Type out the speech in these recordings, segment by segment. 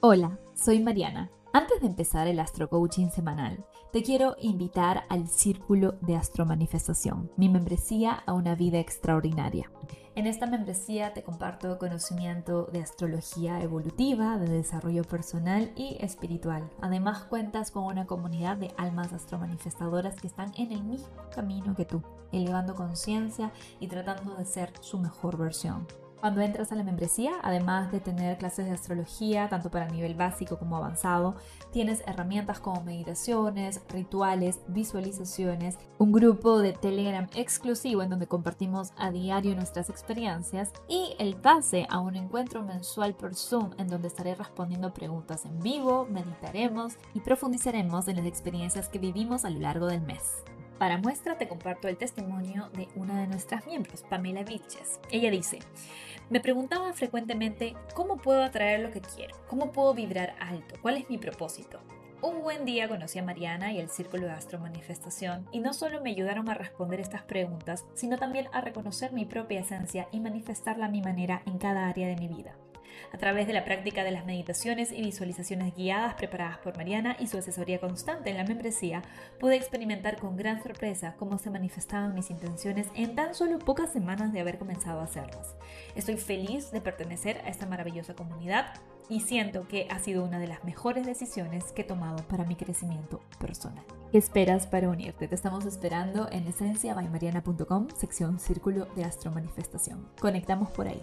Hola, soy Mariana. Antes de empezar el Astro Coaching semanal, te quiero invitar al Círculo de Astromanifestación, mi membresía a una vida extraordinaria. En esta membresía te comparto conocimiento de astrología evolutiva, de desarrollo personal y espiritual. Además cuentas con una comunidad de almas astromanifestadoras que están en el mismo camino que tú, elevando conciencia y tratando de ser su mejor versión. Cuando entras a la membresía, además de tener clases de astrología, tanto para nivel básico como avanzado, tienes herramientas como meditaciones, rituales, visualizaciones, un grupo de Telegram exclusivo en donde compartimos a diario nuestras experiencias y el pase a un encuentro mensual por Zoom en donde estaré respondiendo preguntas en vivo, meditaremos y profundizaremos en las experiencias que vivimos a lo largo del mes. Para muestra te comparto el testimonio de una de nuestras miembros, Pamela Viches. Ella dice, me preguntaba frecuentemente cómo puedo atraer lo que quiero, cómo puedo vibrar alto, cuál es mi propósito. Un buen día conocí a Mariana y el Círculo de Astro Manifestación y no solo me ayudaron a responder estas preguntas, sino también a reconocer mi propia esencia y manifestarla a mi manera en cada área de mi vida a través de la práctica de las meditaciones y visualizaciones guiadas preparadas por Mariana y su asesoría constante en la membresía, pude experimentar con gran sorpresa cómo se manifestaban mis intenciones en tan solo pocas semanas de haber comenzado a hacerlas. Estoy feliz de pertenecer a esta maravillosa comunidad y siento que ha sido una de las mejores decisiones que he tomado para mi crecimiento personal. ¿Qué esperas para unirte? Te estamos esperando en esenciabaymariana.com, sección Círculo de Astro Manifestación. Conectamos por ahí.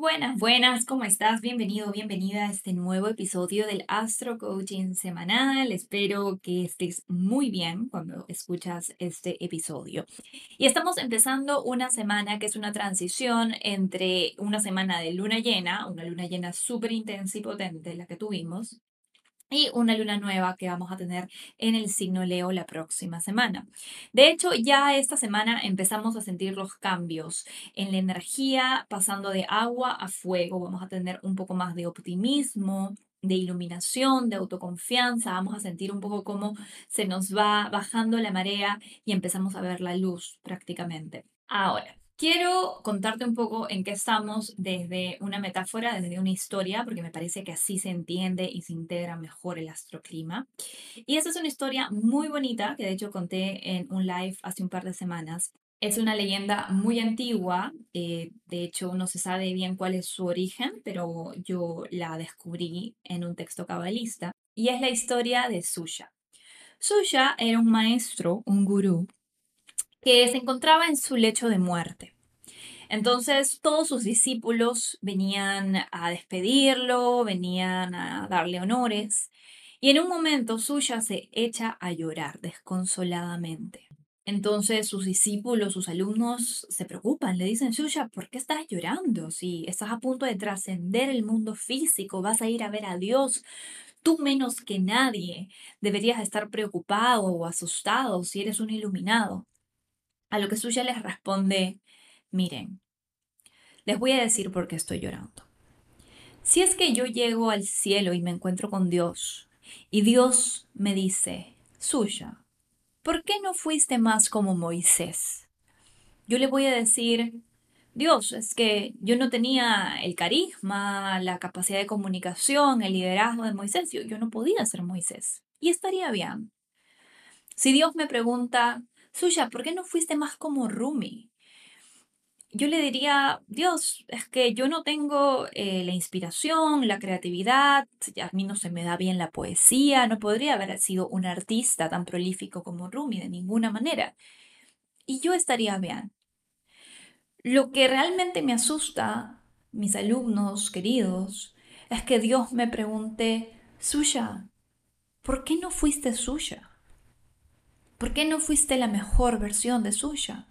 Buenas, buenas, ¿cómo estás? Bienvenido, bienvenida a este nuevo episodio del Astro Coaching Semanal. Espero que estés muy bien cuando escuchas este episodio. Y estamos empezando una semana que es una transición entre una semana de luna llena, una luna llena súper intensa y potente, la que tuvimos, y una luna nueva que vamos a tener en el signo Leo la próxima semana. De hecho, ya esta semana empezamos a sentir los cambios en la energía, pasando de agua a fuego. Vamos a tener un poco más de optimismo, de iluminación, de autoconfianza, vamos a sentir un poco cómo se nos va bajando la marea y empezamos a ver la luz prácticamente. Ahora, Quiero contarte un poco en qué estamos desde una metáfora, desde una historia, porque me parece que así se entiende y se integra mejor el astroclima. Y esta es una historia muy bonita que de hecho conté en un live hace un par de semanas. Es una leyenda muy antigua, eh, de hecho no se sabe bien cuál es su origen, pero yo la descubrí en un texto cabalista, y es la historia de Suya. Suya era un maestro, un gurú, que se encontraba en su lecho de muerte. Entonces todos sus discípulos venían a despedirlo, venían a darle honores, y en un momento Suya se echa a llorar desconsoladamente. Entonces sus discípulos, sus alumnos se preocupan, le dicen, Suya, ¿por qué estás llorando? Si estás a punto de trascender el mundo físico, vas a ir a ver a Dios, tú menos que nadie deberías estar preocupado o asustado si eres un iluminado. A lo que Suya les responde, miren, les voy a decir por qué estoy llorando. Si es que yo llego al cielo y me encuentro con Dios, y Dios me dice, Suya, ¿por qué no fuiste más como Moisés? Yo le voy a decir, Dios, es que yo no tenía el carisma, la capacidad de comunicación, el liderazgo de Moisés, yo, yo no podía ser Moisés. Y estaría bien. Si Dios me pregunta, Suya, ¿por qué no fuiste más como Rumi? Yo le diría, Dios, es que yo no tengo eh, la inspiración, la creatividad, a mí no se me da bien la poesía, no podría haber sido un artista tan prolífico como Rumi de ninguna manera. Y yo estaría bien. Lo que realmente me asusta, mis alumnos queridos, es que Dios me pregunte, Suya, ¿por qué no fuiste suya? ¿Por qué no fuiste la mejor versión de suya?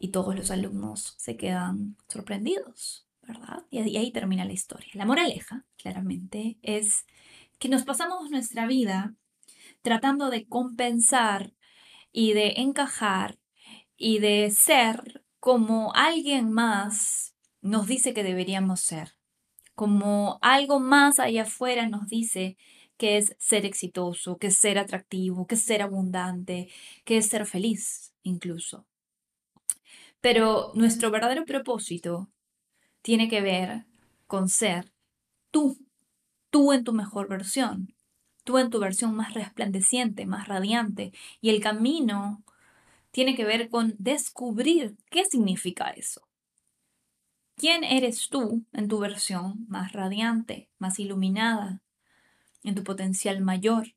Y todos los alumnos se quedan sorprendidos, ¿verdad? Y ahí termina la historia. La moraleja, claramente, es que nos pasamos nuestra vida tratando de compensar y de encajar y de ser como alguien más nos dice que deberíamos ser, como algo más allá afuera nos dice que es ser exitoso, que es ser atractivo, que es ser abundante, que es ser feliz incluso. Pero nuestro verdadero propósito tiene que ver con ser tú, tú en tu mejor versión, tú en tu versión más resplandeciente, más radiante. Y el camino tiene que ver con descubrir qué significa eso. ¿Quién eres tú en tu versión más radiante, más iluminada, en tu potencial mayor?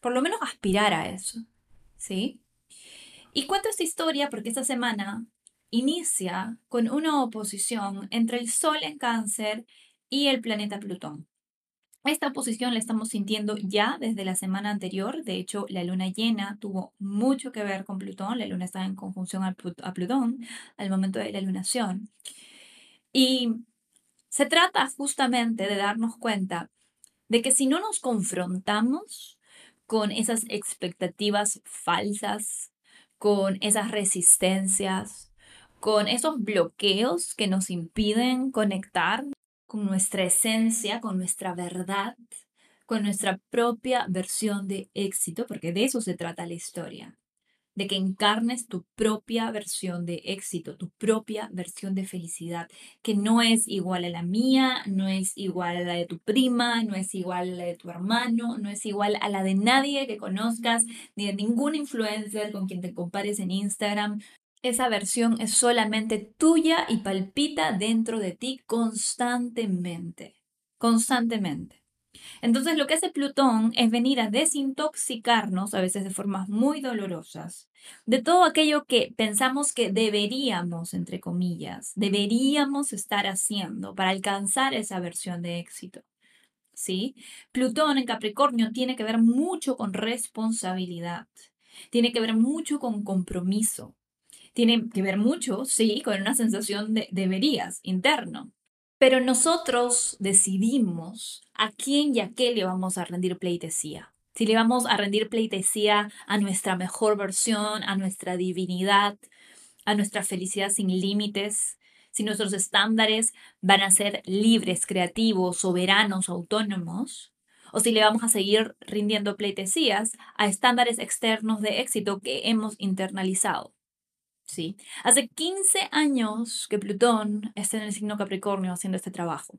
Por lo menos aspirar a eso, ¿sí? Y cuento esta historia porque esta semana inicia con una oposición entre el Sol en cáncer y el planeta Plutón. Esta oposición la estamos sintiendo ya desde la semana anterior. De hecho, la luna llena tuvo mucho que ver con Plutón. La luna estaba en conjunción a, Plutón al momento de la lunación. Y se trata justamente de darnos cuenta de que si no nos confrontamos con esas expectativas falsas, con esas resistencias, con esos bloqueos que nos impiden conectar con nuestra esencia, con nuestra verdad, con nuestra propia versión de éxito, porque de eso se trata la historia, de que encarnes tu propia versión de éxito, tu propia versión de felicidad, que no es igual a la mía, no es igual a la de tu prima, no es igual a la de tu hermano, no es igual a la de nadie que conozcas, ni de ningún influencer con quien te compares en Instagram, esa versión es solamente tuya y palpita dentro de ti constantemente, constantemente. Entonces lo que hace Plutón es venir a desintoxicarnos, a veces de formas muy dolorosas, de todo aquello que pensamos que deberíamos, entre comillas, deberíamos estar haciendo para alcanzar esa versión de éxito. ¿Sí? Plutón en Capricornio tiene que ver mucho con responsabilidad, tiene que ver mucho con compromiso, tiene que ver mucho, sí, con una sensación de deberías interno. Pero nosotros decidimos a quién y a qué le vamos a rendir pleitesía. Si le vamos a rendir pleitesía a nuestra mejor versión, a nuestra divinidad, a nuestra felicidad sin límites, si nuestros estándares van a ser libres, creativos, soberanos, autónomos, o si le vamos a seguir rindiendo pleitesías a estándares externos de éxito que hemos internalizado. ¿Sí? Hace 15 años que Plutón está en el signo Capricornio haciendo este trabajo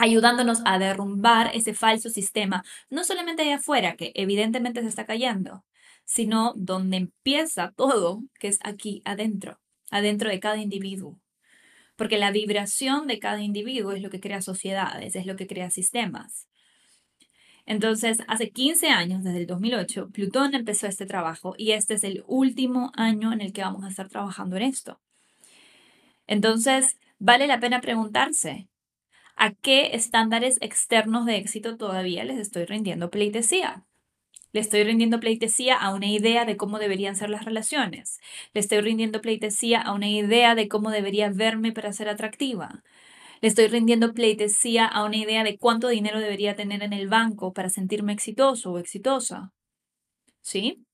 ayudándonos a derrumbar ese falso sistema, no solamente allá afuera, que evidentemente se está cayendo, sino donde empieza todo, que es aquí adentro, adentro de cada individuo. Porque la vibración de cada individuo es lo que crea sociedades, es lo que crea sistemas. Entonces, hace 15 años, desde el 2008, Plutón empezó este trabajo y este es el último año en el que vamos a estar trabajando en esto. Entonces, vale la pena preguntarse, ¿a qué estándares externos de éxito todavía les estoy rindiendo pleitesía? Le estoy rindiendo pleitesía a una idea de cómo deberían ser las relaciones. Le estoy rindiendo pleitesía a una idea de cómo debería verme para ser atractiva. Le estoy rindiendo pleitesía a una idea de cuánto dinero debería tener en el banco para sentirme exitoso o exitosa. ¿Sí?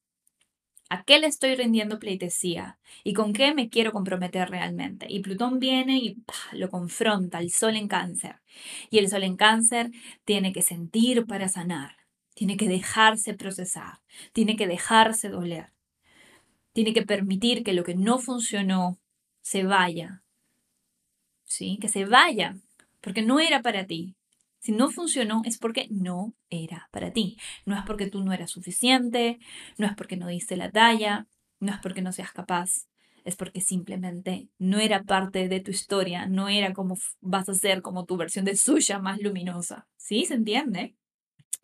¿A qué le estoy rindiendo pleitesía? ¿Y con qué me quiero comprometer realmente? Y Plutón viene y lo confronta, el Sol en cáncer. Y el Sol en cáncer tiene que sentir para sanar, tiene que dejarse procesar, tiene que dejarse doler, tiene que permitir que lo que no funcionó se vaya, ¿sí? Que se vaya, porque no era para ti. Si no funcionó es porque no era para ti. No es porque tú no eras suficiente, no es porque no diste la talla, no es porque no seas capaz, es porque simplemente no era parte de tu historia, no era como vas a ser como tu versión de suya más luminosa. ¿Sí? ¿Se entiende?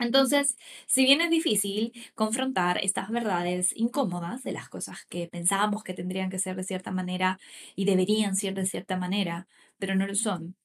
Entonces, si bien es difícil confrontar estas verdades incómodas de las cosas que pensábamos que tendrían que ser de cierta manera y deberían ser de cierta manera, pero no lo son,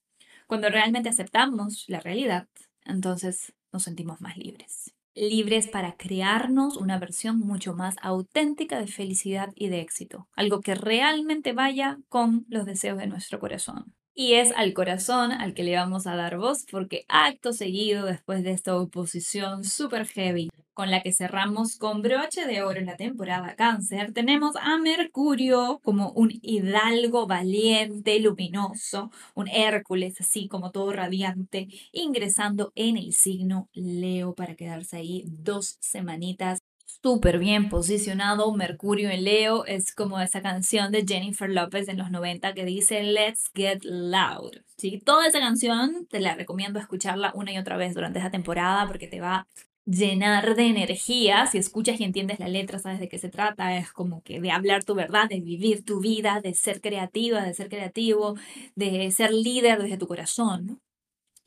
cuando realmente aceptamos la realidad, entonces nos sentimos más libres. Libres para crearnos una versión mucho más auténtica de felicidad y de éxito. Algo que realmente vaya con los deseos de nuestro corazón. Y es al corazón al que le vamos a dar voz porque acto seguido, después de esta oposición super heavy con la que cerramos con broche de oro en la temporada cáncer, tenemos a Mercurio como un hidalgo valiente, luminoso, un Hércules así como todo radiante, ingresando en el signo Leo para quedarse ahí dos semanitas súper bien posicionado. Mercurio en Leo es como esa canción de Jennifer Lopez en los 90 que dice Let's Get Loud. ¿sí? Toda esa canción te la recomiendo escucharla una y otra vez durante esa temporada porque te va llenar de energía. Si escuchas y entiendes la letra, sabes de qué se trata. Es como que de hablar tu verdad, de vivir tu vida, de ser creativa, de ser creativo, de ser líder desde tu corazón.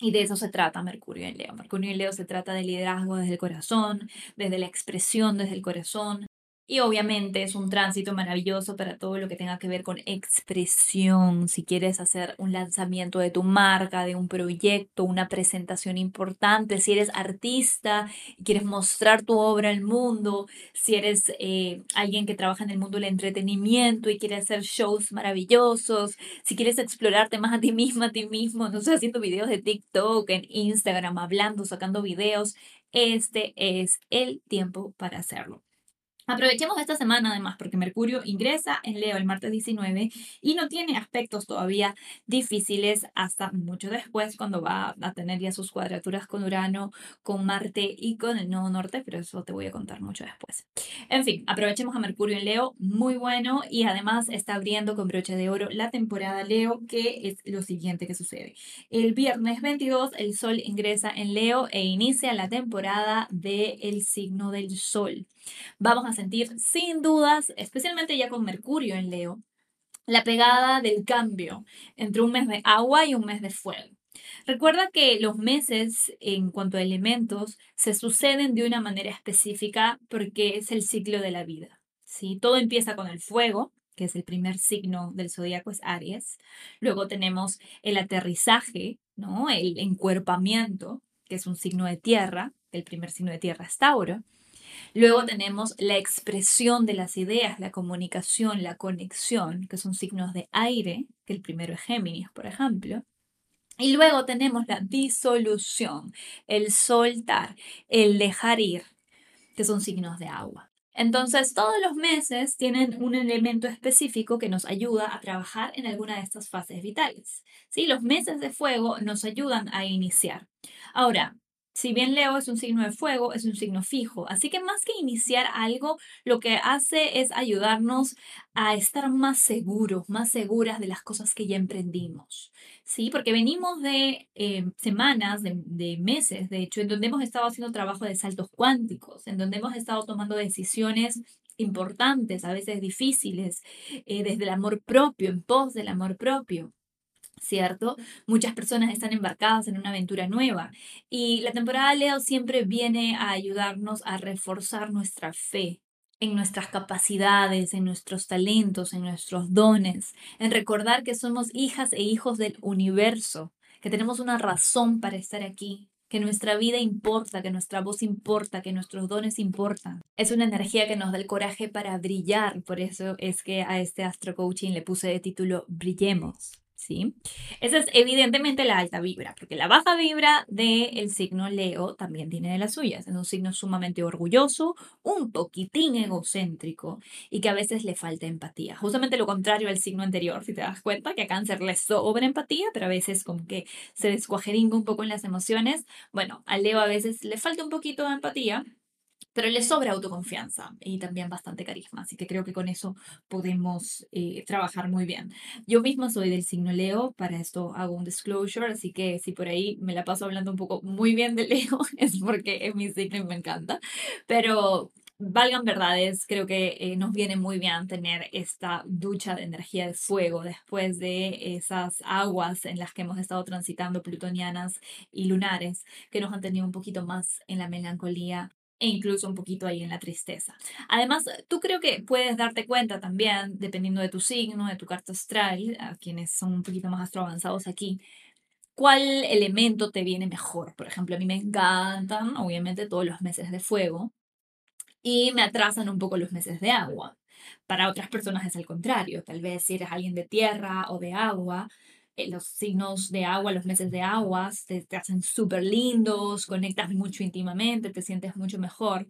Y de eso se trata Mercurio en Leo. Mercurio en Leo se trata de liderazgo desde el corazón, desde la expresión desde el corazón, y obviamente es un tránsito maravilloso para todo lo que tenga que ver con expresión. Si quieres hacer un lanzamiento de tu marca, de un proyecto, una presentación importante, si eres artista y quieres mostrar tu obra al mundo, si eres eh, alguien que trabaja en el mundo del entretenimiento y quiere hacer shows maravillosos, si quieres explorarte más a ti misma, a ti mismo, no sé, haciendo videos de TikTok, en Instagram, hablando, sacando videos, este es el tiempo para hacerlo. Aprovechemos esta semana además porque Mercurio ingresa en Leo el martes 19 y no tiene aspectos todavía difíciles hasta mucho después cuando va a tener ya sus cuadraturas con Urano, con Marte y con el Nodo Norte, pero eso te voy a contar mucho después. En fin, aprovechemos a Mercurio en Leo, muy bueno y además está abriendo con broche de oro la temporada Leo, que es lo siguiente que sucede. El viernes 22 el Sol ingresa en Leo e inicia la temporada del signo del Sol. Vamos a sentir sin dudas, especialmente ya con Mercurio en Leo, la pegada del cambio entre un mes de agua y un mes de fuego. Recuerda que los meses en cuanto a elementos se suceden de una manera específica porque es el ciclo de la vida. ¿sí? Todo empieza con el fuego, que es el primer signo del zodíaco, es Aries. Luego tenemos el aterrizaje, ¿no? el encuerpamiento, que es un signo de tierra. El primer signo de tierra es Tauro. Luego tenemos la expresión de las ideas, la comunicación, la conexión, que son signos de aire, que el primero es Géminis, por ejemplo. Y luego tenemos la disolución, el soltar, el dejar ir, que son signos de agua. Entonces, todos los meses tienen un elemento específico que nos ayuda a trabajar en alguna de estas fases vitales. ¿Sí? Los meses de fuego nos ayudan a iniciar. Ahora, si bien Leo es un signo de fuego, es un signo fijo. Así que más que iniciar algo, lo que hace es ayudarnos a estar más seguros, más seguras de las cosas que ya emprendimos. Sí, porque venimos de eh, semanas, de, meses, de hecho, en donde hemos estado haciendo trabajo de saltos cuánticos, en donde hemos estado tomando decisiones importantes, a veces difíciles, eh, desde el amor propio, en pos del amor propio. ¿Cierto? Muchas personas están embarcadas en una aventura nueva y la temporada Leo siempre viene a ayudarnos a reforzar nuestra fe en nuestras capacidades, en nuestros talentos, en nuestros dones, en recordar que somos hijas e hijos del universo, que tenemos una razón para estar aquí, que nuestra vida importa, que nuestra voz importa, que nuestros dones importan. Es una energía que nos da el coraje para brillar, por eso es que a este astro coaching le puse de título Brillemos. ¿Sí? Esa es evidentemente la alta vibra, porque la baja vibra del signo Leo también tiene de las suyas. Es un signo sumamente orgulloso, un poquitín egocéntrico y que a veces le falta empatía. Justamente lo contrario al signo anterior, si te das cuenta, que a cáncer le sobra empatía, pero a veces como que se descuajeringa un poco en las emociones. Bueno, al Leo a veces le falta un poquito de empatía, pero le sobra autoconfianza y también bastante carisma, así que creo que con eso podemos eh, trabajar muy bien. Yo misma soy del signo Leo, para esto hago un disclosure, así que si por ahí me la paso hablando un poco muy bien de Leo, es porque es mi signo y me encanta, pero valgan verdades, creo que eh, nos viene muy bien tener esta ducha de energía de fuego después de esas aguas en las que hemos estado transitando plutonianas y lunares, que nos han tenido un poquito más en la melancolía e incluso un poquito ahí en la tristeza. Además, tú creo que puedes darte cuenta también, dependiendo de tu signo, de tu carta astral, a quienes son un poquito más astro avanzados aquí, cuál elemento te viene mejor. Por ejemplo, a mí me encantan, obviamente, todos los meses de fuego y me atrasan un poco los meses de agua. Para otras personas es el contrario. Tal vez si eres alguien de tierra o de agua, los signos de agua, los meses de agua, te, te hacen súper lindos, conectas mucho íntimamente, te sientes mucho mejor.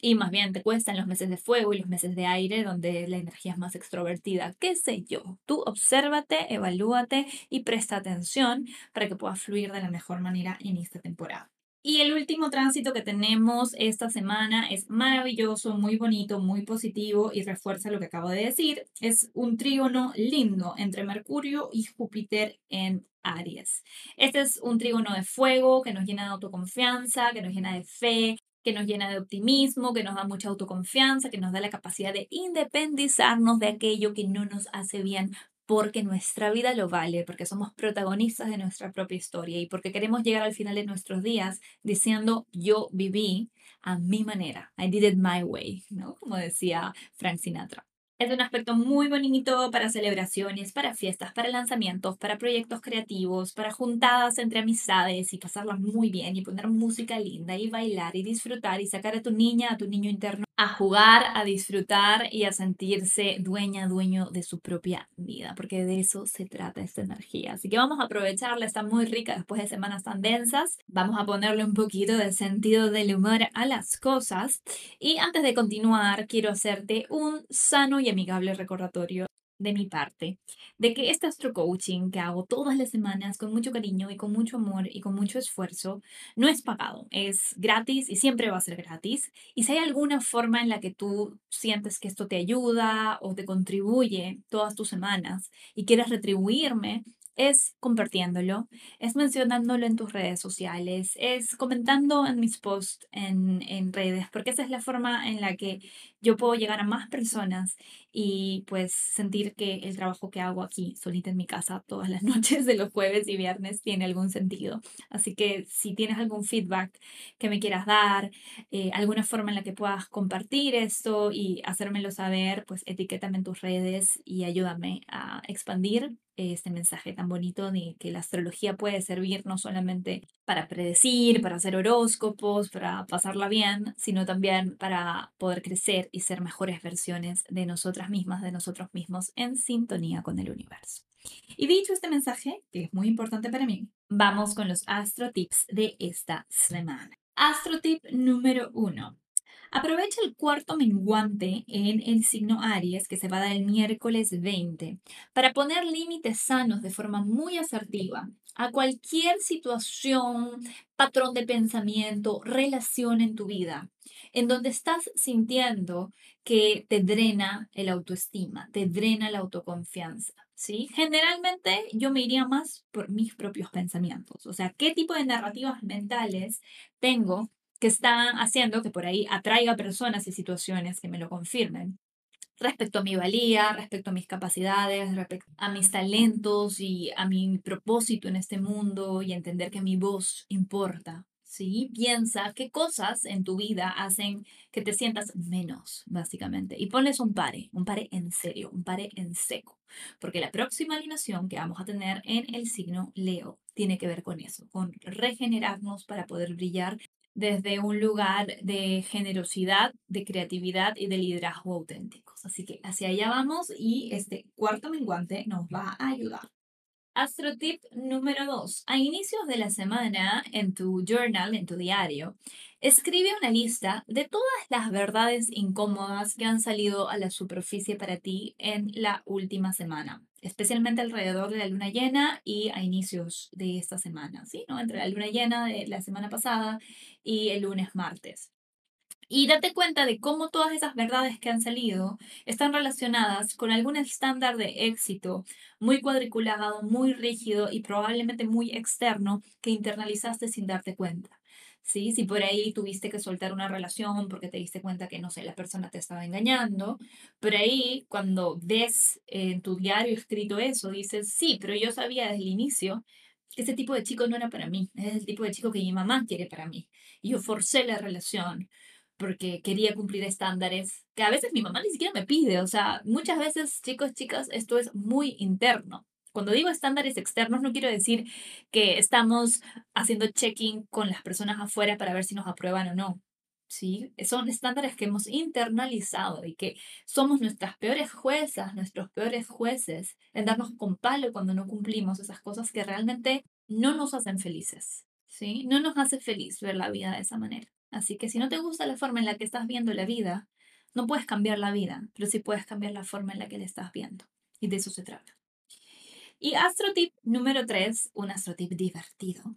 Y más bien te cuestan los meses de fuego y los meses de aire, donde la energía es más extrovertida. ¿Qué sé yo? Tú obsérvate, evalúate y presta atención para que puedas fluir de la mejor manera en esta temporada. Y el último tránsito que tenemos esta semana es maravilloso, muy bonito, muy positivo y refuerza lo que acabo de decir. Es un trígono lindo entre Mercurio y Júpiter en Aries. Este es un trígono de fuego que nos llena de autoconfianza, que nos llena de fe, que nos llena de optimismo, que nos da mucha autoconfianza, que nos da la capacidad de independizarnos de aquello que no nos hace bien porque nuestra vida lo vale, porque somos protagonistas de nuestra propia historia y porque queremos llegar al final de nuestros días diciendo yo viví a mi manera, I did it my way, ¿no? Como decía Frank Sinatra. Es un aspecto muy bonito para celebraciones, para fiestas, para lanzamientos, para proyectos creativos, para juntadas entre amistades y pasarlas muy bien y poner música linda y bailar y disfrutar y sacar a tu niña, a tu niño interno a jugar, a disfrutar y a sentirse dueña, dueño de su propia vida, porque de eso se trata esta energía. Así que vamos a aprovecharla, está muy rica después de semanas tan densas. Vamos a ponerle un poquito de sentido del humor a las cosas. Y antes de continuar, quiero hacerte un sano y amigable recordatorio de mi parte, de que este astro coaching que hago todas las semanas con mucho cariño y con mucho amor y con mucho esfuerzo, no es pagado, es gratis y siempre va a ser gratis. Y si hay alguna forma en la que tú sientes que esto te ayuda o te contribuye todas tus semanas y quieres retribuirme, es compartiéndolo, es mencionándolo en tus redes sociales, es comentando en mis posts en, en, redes, porque esa es la forma en la que yo puedo llegar a más personas y pues sentir que el trabajo que hago aquí, solita en mi casa, todas las noches de los jueves y viernes, tiene algún sentido. Así que si tienes algún feedback que me quieras dar, eh, alguna forma en la que puedas compartir esto y hacérmelo saber, pues etiquétame en tus redes y ayúdame a expandir este mensaje tan bonito de que la astrología puede servir no solamente para predecir, para hacer horóscopos, para pasarla bien, sino también para poder crecer y ser mejores versiones de nosotras mismas, de nosotros mismos, en sintonía con el universo. Y dicho este mensaje, que es muy importante para mí, vamos con los astro tips de esta semana. Astro tip número uno. Aprovecha el cuarto menguante en el signo Aries, que se va a dar el miércoles 20, para poner límites sanos de forma muy asertiva a cualquier situación, patrón de pensamiento, relación en tu vida, en donde estás sintiendo que te drena el autoestima, te drena la autoconfianza. ¿sí? Generalmente yo me iría más por mis propios pensamientos, o sea, qué tipo de narrativas mentales tengo que están haciendo que por ahí atraiga personas y situaciones que me lo confirmen respecto a mi valía, respecto a mis capacidades, respecto a mis talentos y a mi propósito en este mundo y entender que mi voz importa. ¿Sí? Piensa qué cosas en tu vida hacen que te sientas menos, básicamente. Y pones un pare, un pare en serio, un pare en seco. Porque la próxima alineación que vamos a tener en el signo Leo tiene que ver con eso, con regenerarnos para poder brillar desde un lugar de generosidad, de creatividad y de liderazgo auténticos. Así que hacia allá vamos y este cuarto menguante nos va a ayudar. Astro tip número 2. A inicios de la semana, en tu journal, en tu diario, escribe una lista de todas las verdades incómodas que han salido a la superficie para ti en la última semana, especialmente alrededor de la luna llena y a inicios de esta semana, ¿sí? ¿No? Entre la luna llena de la semana pasada y el lunes martes. Y date cuenta de cómo todas esas verdades que han salido están relacionadas con algún estándar de éxito muy cuadriculado, muy rígido y probablemente muy externo que internalizaste sin darte cuenta. ¿Sí? Si por ahí tuviste que soltar una relación porque te diste cuenta que, no sé, la persona te estaba engañando, por ahí cuando ves en tu diario escrito eso, dices, sí, pero yo sabía desde el inicio que ese tipo de chico no era para mí, es el tipo de chico que mi mamá quiere para mí. Y yo forcé la relación porque quería cumplir estándares que a veces mi mamá ni siquiera me pide. O sea, muchas veces, chicos, chicas, esto es muy interno. Cuando digo estándares externos, no quiero decir que estamos haciendo checking con las personas afuera para ver si nos aprueban o no. ¿sí? Son estándares que hemos internalizado y que somos nuestras peores juezas, nuestros peores jueces en darnos con palo cuando no cumplimos esas cosas que realmente no nos hacen felices, ¿sí? No nos hace feliz ver la vida de esa manera. Así que si no te gusta la forma en la que estás viendo la vida, no puedes cambiar la vida, pero sí puedes cambiar la forma en la que la estás viendo. Y de eso se trata. Y astrotip número 3, un astrotip divertido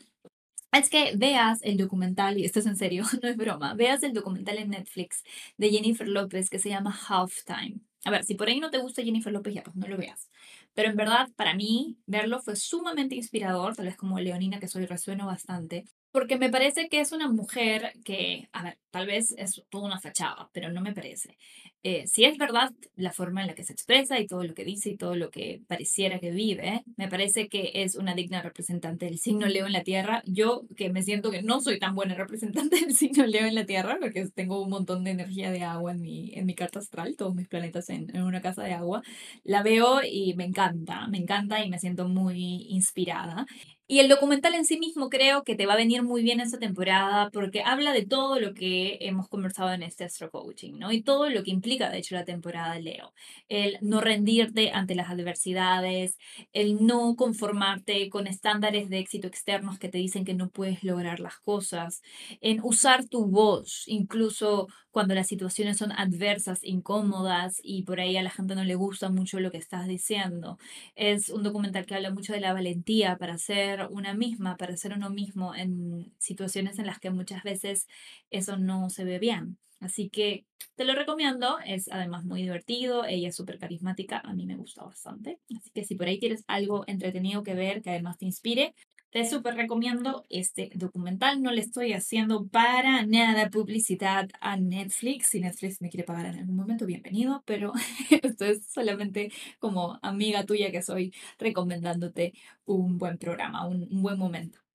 es que veas el documental, y esto es en serio, no es broma, veas el documental en Netflix de Jennifer López que se llama Halftime. A ver, si por ahí no te gusta Jennifer López, ya pues no lo veas. Pero en verdad, para mí, verlo fue sumamente inspirador, tal vez como Leonina, que soy, resueno bastante, porque me parece que es una mujer que, a ver, tal vez es toda una fachada, pero no me parece. Eh, si es verdad la forma en la que se expresa y todo lo que dice y todo lo que pareciera que vive, me parece que es una digna representante del signo Leo en la Tierra. Yo que me siento que no soy tan buena representante del signo Leo en la Tierra, porque tengo un montón de energía de agua en mi, en mi carta astral, todos mis planetas en, en una casa de agua, la veo y me encanta, me encanta y me siento muy inspirada. Y el documental en sí mismo creo que te va a venir muy bien esta temporada porque habla de todo lo que hemos conversado en este Astro Coaching, ¿no? Y todo lo que implica, de hecho, la temporada de Leo. El no rendirte ante las adversidades, el no conformarte con estándares de éxito externos que te dicen que no puedes lograr las cosas, en usar tu voz, incluso cuando las situaciones son adversas, incómodas y por ahí a la gente no le gusta mucho lo que estás diciendo. Es un documental que habla mucho de la valentía para ser una misma, para ser uno mismo en situaciones en las que muchas veces eso no se ve bien. Así que te lo recomiendo, es además muy divertido, ella es súper carismática, a mí me gusta bastante. Así que si por ahí tienes algo entretenido que ver, que además te inspire, te súper recomiendo este documental. No le estoy haciendo para nada publicidad a Netflix. Si Netflix me quiere pagar en algún momento, bienvenido, pero esto es solamente como amiga tuya que soy recomendándote un buen programa, un, un buen momento.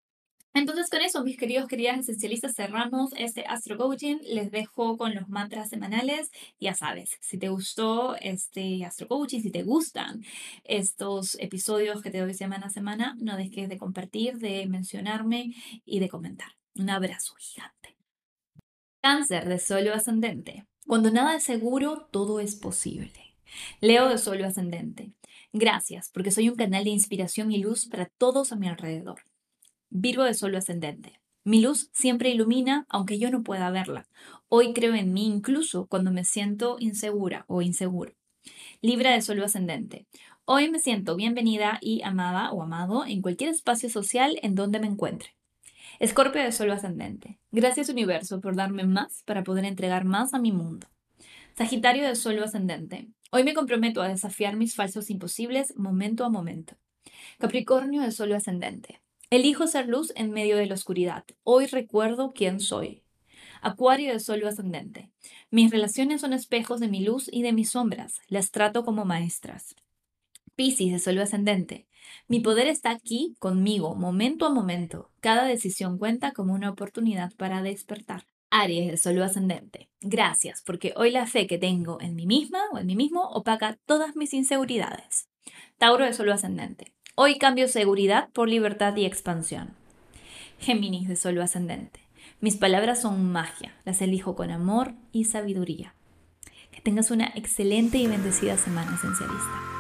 Entonces con eso, mis queridos, queridas esencialistas, cerramos este Astro Coaching. Les dejo con los mantras semanales. Ya sabes, si te gustó este Astro Coaching, si te gustan estos episodios que te doy semana a semana, no dejes de compartir, de mencionarme y de comentar. Un abrazo gigante. Cáncer de solo ascendente. Cuando nada es seguro, todo es posible. Leo de solo ascendente. Gracias, porque soy un canal de inspiración y luz para todos a mi alrededor. Virgo de Sol ascendente. Mi luz siempre ilumina aunque yo no pueda verla. Hoy creo en mí incluso cuando me siento insegura o inseguro. Libra de Sol ascendente. Hoy me siento bienvenida y amada o amado en cualquier espacio social en donde me encuentre. Escorpio de Sol ascendente. Gracias universo por darme más para poder entregar más a mi mundo. Sagitario de Sol ascendente. Hoy me comprometo a desafiar mis falsos imposibles momento a momento. Capricornio de Sol ascendente. Elijo ser luz en medio de la oscuridad. Hoy recuerdo quién soy. Acuario de Sol ascendente. Mis relaciones son espejos de mi luz y de mis sombras. Las trato como maestras. Piscis de Sol ascendente. Mi poder está aquí conmigo, momento a momento. Cada decisión cuenta como una oportunidad para despertar. Aries de Sol ascendente. Gracias, porque hoy la fe que tengo en mí misma o en mí mismo opaca todas mis inseguridades. Tauro de Sol ascendente. Hoy cambio seguridad por libertad y expansión. Géminis de Sol ascendente. Mis palabras son magia, las elijo con amor y sabiduría. Que tengas una excelente y bendecida semana esencialista.